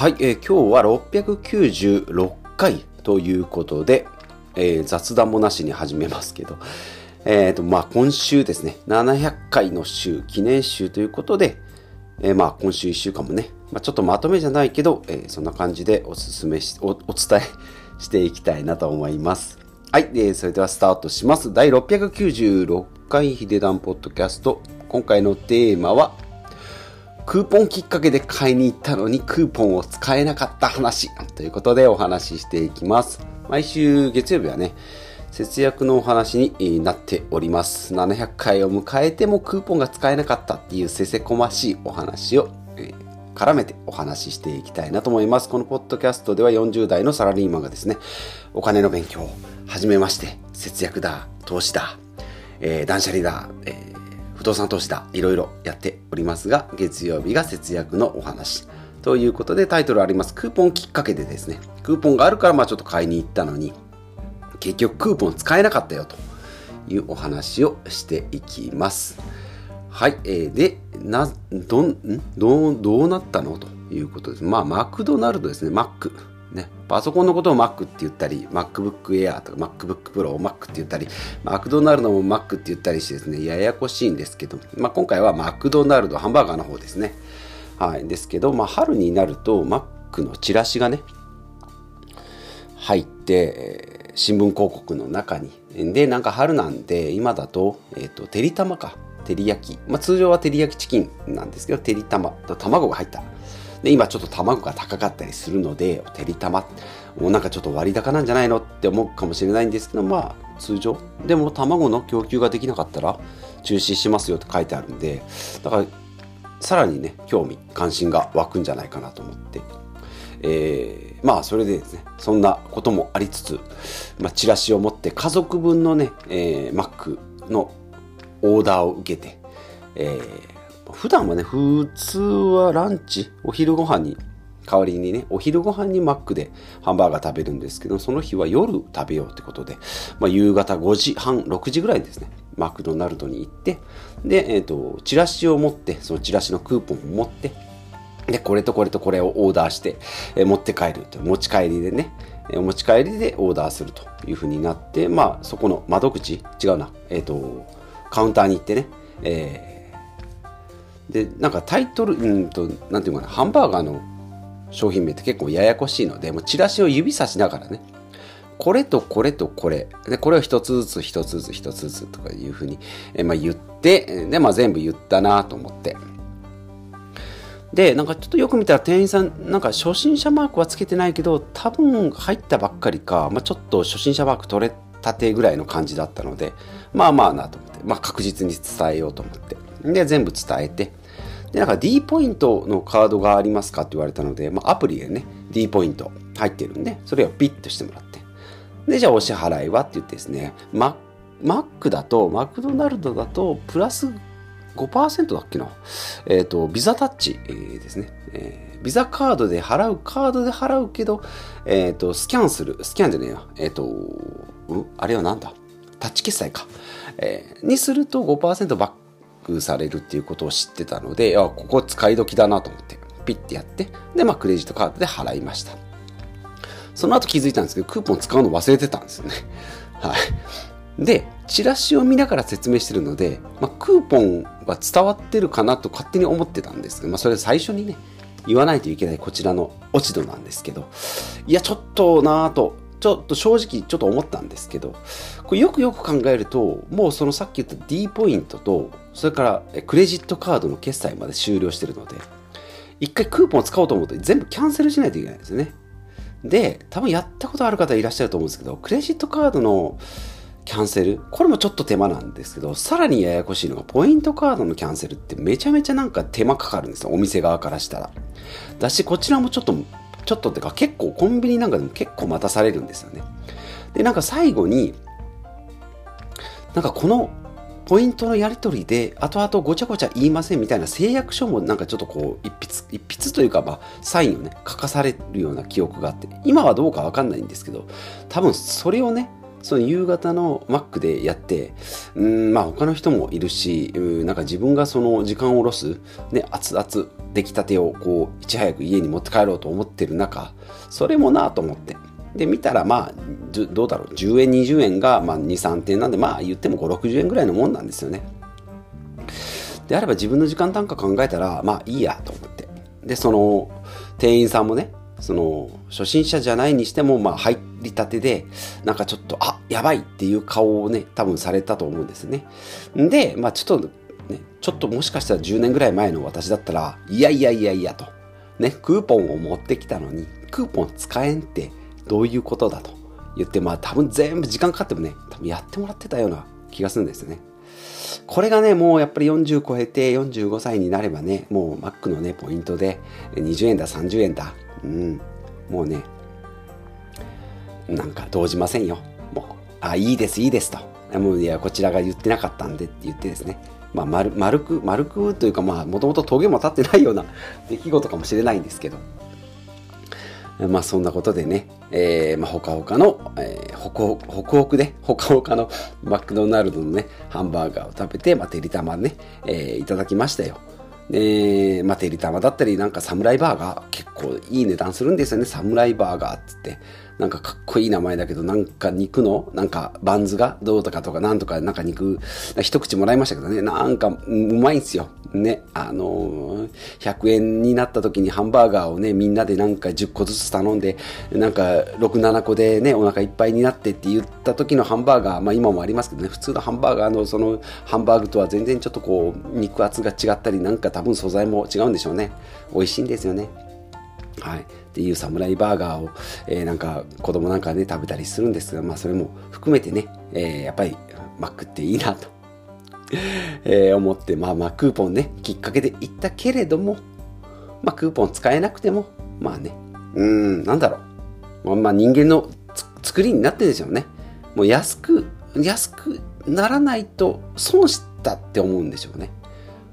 はい、えー、今日は696回ということで、えー、雑談もなしに始めますけど、えーとまあ、今週ですね、700回の週、記念週ということで、えー、まあ今週1週間もね、まあ、ちょっとまとめじゃないけど、えー、そんな感じでおすすめしお、お伝えしていきたいなと思います。はい、えー、それではスタートします。第696回ヒデダンポッドキャスト。今回のテーマは、クーポンきっかけで買いに行ったのにクーポンを使えなかった話ということでお話ししていきます。毎週月曜日はね、節約のお話になっております。700回を迎えてもクーポンが使えなかったっていうせせこましいお話を、え、絡めてお話ししていきたいなと思います。このポッドキャストでは40代のサラリーマンがですね、お金の勉強を始めまして、節約だ、投資だ、えー、断捨離だ、えー不動産投資だ、いろいろやっておりますが、月曜日が節約のお話。ということでタイトルあります。クーポンきっかけでですね、クーポンがあるからまあちょっと買いに行ったのに、結局クーポン使えなかったよというお話をしていきます。はい、えー、で、な、どん、どう、どうなったの？ということです。まあ、マクドナルドですね、マック。ね、パソコンのことを Mac って言ったり、MacBook Air とか MacBook Pro を Mac って言ったり、マクドナルドも Mac って言ったりしてですね、ややこしいんですけど、まあ、今回はマクドナルド、ハンバーガーの方ですね。はい。ですけど、まあ、春になると Mac のチラシがね、入って、新聞広告の中に。で、なんか春なんで、今だと、えっ、ー、と、てりたまか。照り焼き。まあ、通常は照り焼きチキンなんですけど、てりたまと卵が入った。で、今ちょっと卵が高かったりするので、てりたま、もうなんかちょっと割高なんじゃないのって思うかもしれないんですけど、まあ通常。でも卵の供給ができなかったら中止しますよって書いてあるんで、だからさらにね、興味、関心が湧くんじゃないかなと思って、えー、まあそれでですね、そんなこともありつつ、まあ、チラシを持って家族分のね、えー、マックのオーダーを受けて、えー、普段はね、普通はランチ、お昼ご飯に、代わりにね、お昼ご飯にマックでハンバーガー食べるんですけど、その日は夜食べようってことで、まあ、夕方5時半、6時ぐらいですね、マクドナルドに行って、で、えっ、ー、と、チラシを持って、そのチラシのクーポンを持って、で、これとこれとこれをオーダーして、えー、持って帰ると、持ち帰りでね、え、持ち帰りでオーダーするというふうになって、まあ、そこの窓口、違うな、えっ、と、カウンターに行ってね、えーでなんかタイトルうんとなんていうかなハンバーガーの商品名って結構ややこしいのでもうチラシを指さしながらねこれとこれとこれでこれを一つずつ一つずつ一つずつとかいうふうに、えまあ、言ってで、まあ、全部言ったなと思って。でなんかちょっとよく見たら店員さんなんか初心者マークはつけてないけど多分入ったばっかりか、まあ、ちょっと初心者マーク取れたてぐらいの感じだったのでまあまあなと思って、まあ、確実に伝えようと思って。で全部伝えてで、なんか D ポイントのカードがありますかって言われたので、まあ、アプリでね、D ポイント入ってるんで、それをピッとしてもらって。で、じゃあお支払いはって言ってですね、ママックだと、マクドナルドだと、プラス5%だっけな。えっ、ー、と、ビザタッチ、えー、ですね。えー、ビザカードで払う、カードで払うけど、えっ、ー、と、スキャンする、スキャンじゃねえな。えっ、と、う、あれはなんだ？タッチ決済か。えー、にすると5%バックされるっていうことを知ってたので、あ、ここ使い時だなと思って、ピッてやって、で、まあ、クレジットカードで払いました。その後気づいたんですけど、クーポン使うの忘れてたんですよね。はい。で、チラシを見ながら説明してるので、まあ、クーポンは伝わってるかなと勝手に思ってたんですけど、まあ、それ最初にね、言わないといけないこちらの落ち度なんですけど、いや、ちょっとなぁと、ちょっと正直ちょっと思ったんですけど、これよくよく考えると、もうそのさっき言った D ポイントと、それからクレジットカードの決済まで終了してるので、一回クーポンを使おうと思うと全部キャンセルしないといけないんですよね。で、多分やったことある方いらっしゃると思うんですけど、クレジットカードのキャンセル、これもちょっと手間なんですけど、さらにややこしいのが、ポイントカードのキャンセルってめちゃめちゃなんか手間かかるんですよ、お店側からしたら。だし、こちらもちょっとちょっとってか結構コンビニなんかでも結構待たされるんですよね。で、なんか最後に、なんかこのポイントのやり取りで後々ごちゃごちゃ言いませんみたいな誓約書もなんかちょっとこう一筆一筆というかまあサインをね書かされるような記憶があって今はどうかわかんないんですけど多分それをねその夕方の Mac でやって、うん、まあ他の人もいるし、うん、なんか自分がその時間を下ろす、ね、熱々出来たてをこう、いち早く家に持って帰ろうと思ってる中、それもなと思って。で、見たらまあ、どうだろう、10円、20円がまあ2、3点なんで、まあ言っても5、60円ぐらいのもんなんですよね。であれば自分の時間単価考えたら、まあいいやと思って。で、その、店員さんもね、その、初心者じゃないにしても、まあ入ってりたてで、なんかちょっと、あ、やばいっていう顔をね、多分されたと思うんですね。で、まあちょっと、ね、ちょっともしかしたら10年ぐらい前の私だったら、いやいやいやいやと。ね、クーポンを持ってきたのに、クーポン使えんってどういうことだと言って、まあ多分全部時間かかってもね、多分やってもらってたような気がするんですね。これがね、もうやっぱり40超えて45歳になればね、もう Mac のね、ポイントで20円だ、30円だ、うん、もうね、なんか動じませんよ。もう、あ、いいです、いいですと。もういや、こちらが言ってなかったんでって言ってですね、まあ、丸丸く、丸くというか、まあ、もともと峠も立ってないような 出来事かもしれないんですけど、まあそんなことでね、えー、まあほかほかの、えー、ほこ、ほくほくで、ほかほかの マクドナルドのね、ハンバーガーを食べて、まあてりたまね、えー、いただきましたよ。で、まあ、てりたまだったり、なんかサムライバーガー、結構いい値段するんですよね。サムライバーガーっつって。なんかかっこいい名前だけど、なんか肉の、なんかバンズがどうとかとかなんとか、なんか肉、一口もらいましたけどね、なんかうまいんすよ。ね、あのー、100円になった時にハンバーガーをね、みんなでなんか10個ずつ頼んで、なんか6、7個でね、お腹いっぱいになってって言った時のハンバーガー、まあ今もありますけどね、普通のハンバーガーのそのハンバーグとは全然ちょっとこう、肉厚が違ったり、なんか多分素材も違うんでしょうね。美味しいんですよね。はい、っていう。サムライバーガーを、えー、なんか子供なんかね食べたりするんですが、まあ、それも含めてね、えー、やっぱりマックっていいなと、えー、思って、まあ、まあクーポンねきっかけで行ったけれども、まあ、クーポン使えなくてもまあねうんなんだろう、まあ、まあ、人間の作りになってるんですよね。もう安く安くならないと損したって思うんでしょうね。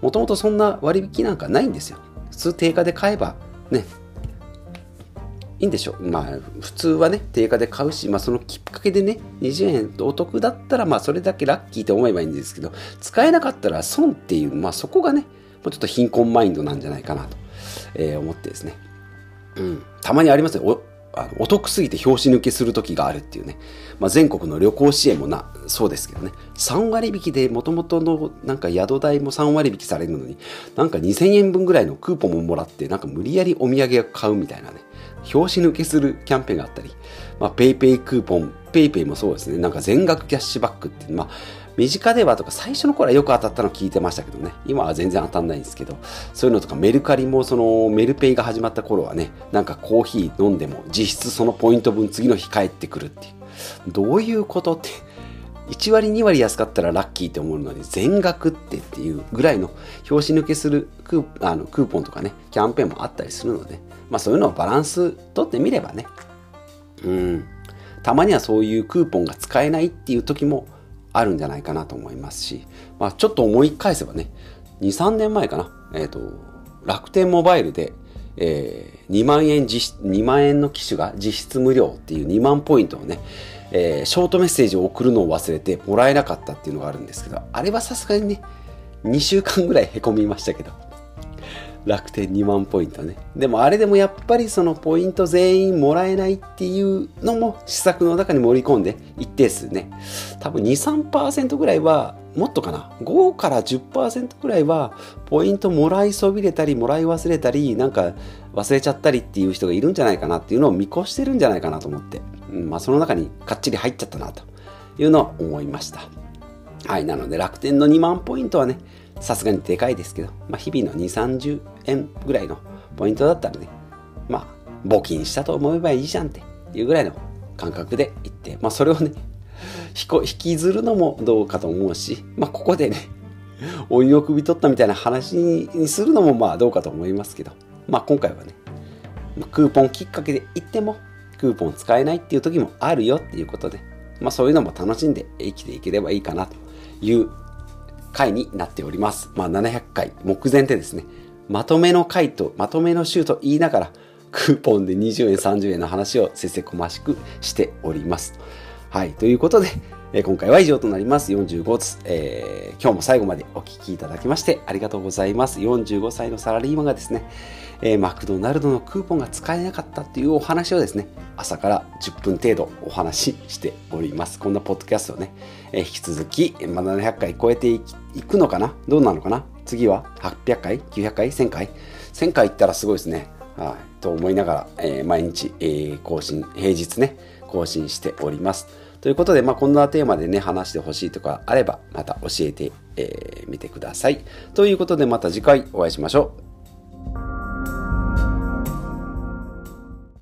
もともとそんな割引なんかないんですよ。普通定価で買えばねいいんでしょう。まあ、普通はね、定価で買うし、まあ、そのきっかけでね、20円お得だったら、まあ、それだけラッキーって思えばいいんですけど、使えなかったら損っていう、まあ、そこがね、もうちょっと貧困マインドなんじゃないかなと、えー、思ってですね。うん。たまにありますよ。おあのお得すぎて拍子抜けする時があるっていうね。まあ、全国の旅行支援もな、そうですけどね。3割引きで元々のなんか宿代も3割引きされるのに、なんか2000円分ぐらいのクーポンももらって、なんか無理やりお土産を買うみたいなね。拍子抜けするキャンペーンがあったり、まあ、 PayPay クーポン、 PayPay もそうですね、なんか全額キャッシュバックっていう、まあ、身近ではとか最初の頃はよく当たったの聞いてましたけどね、今は全然当たんないんですけど、そういうのとかメルカリもそのメルペイが始まった頃はね、なんかコーヒー飲んでも実質そのポイント分次の日帰ってくるっていう。どういうことって。1割2割安かったらラッキーって思うのに全額ってっていうぐらいの拍子抜けするクーあのクーポンとかねキャンペーンもあったりするのでまあそういうのをバランスとってみればね、うん、たまにはそういうクーポンが使えないっていう時もあるんじゃないかなと思いますし、まあちょっと思い返せばね、2、3年前かな、えっ、ー、と、楽天モバイルで、えー、2万円実、2万円の機種が実質無料っていう2万ポイントをね、えー、ショートメッセージを送るのを忘れてもらえなかったっていうのがあるんですけど、あれはさすがにね、2週間ぐらいへこみましたけど、楽天2万ポイントね。でもあれでもやっぱりそのポイント全員もらえないっていうのも施策の中に盛り込んで一定数ね。多分2、3%ぐらいはもっとかな。5から10%ぐらいはポイントもらいそびれたりもらい忘れたりなんか忘れちゃったりっていう人がいるんじゃないかなっていうのを見越してるんじゃないかなと思って。うん、まあその中にかっちり入っちゃったなというのは思いました。はい。なので楽天の2万ポイントはね、さすがにでかいですけど、まあ、日々の2、30円ぐらいのポイントだったらね、まあ、募金したと思えばいいじゃんっていうぐらいの感覚で言って、まあ、それをね、引きずるのもどうかと思うし、まあ、ここでね、お湯を首取ったみたいな話にするのもまあどうかと思いますけど、まあ、今回はね、クーポンきっかけで行っても、クーポン使えないっていう時もあるよっていうことで、まあ、そういうのも楽しんで生きていければいいかなという回になっております。まあ、700回目前でですね、まとめの回と、まとめの週と言いながら、クーポンで20円、30円の話をせせこましくしております。はい、ということで、え今回は以上となります。45つ、えー、今日も最後までお聴きいただきましてありがとうございます。45歳のサラリーマンがですね、えー、マクドナルドのクーポンが使えなかったっていうお話をですね、朝から10分程度お話ししております。こんなポッドキャストをね、えー、引き続き、まあ、700回超えていくのかな？どうなのかな？次は800回 ?900 回 ?1000 回 ?1000 回いったらすごいですね。はい、と思いながら、えー、毎日、えー、更新、平日ね、更新しております。ということで、まあ、こんなテーマでね、話してほしいとかあれば、また教えてみ、えー、てください。ということで、また次回お会いしましょう。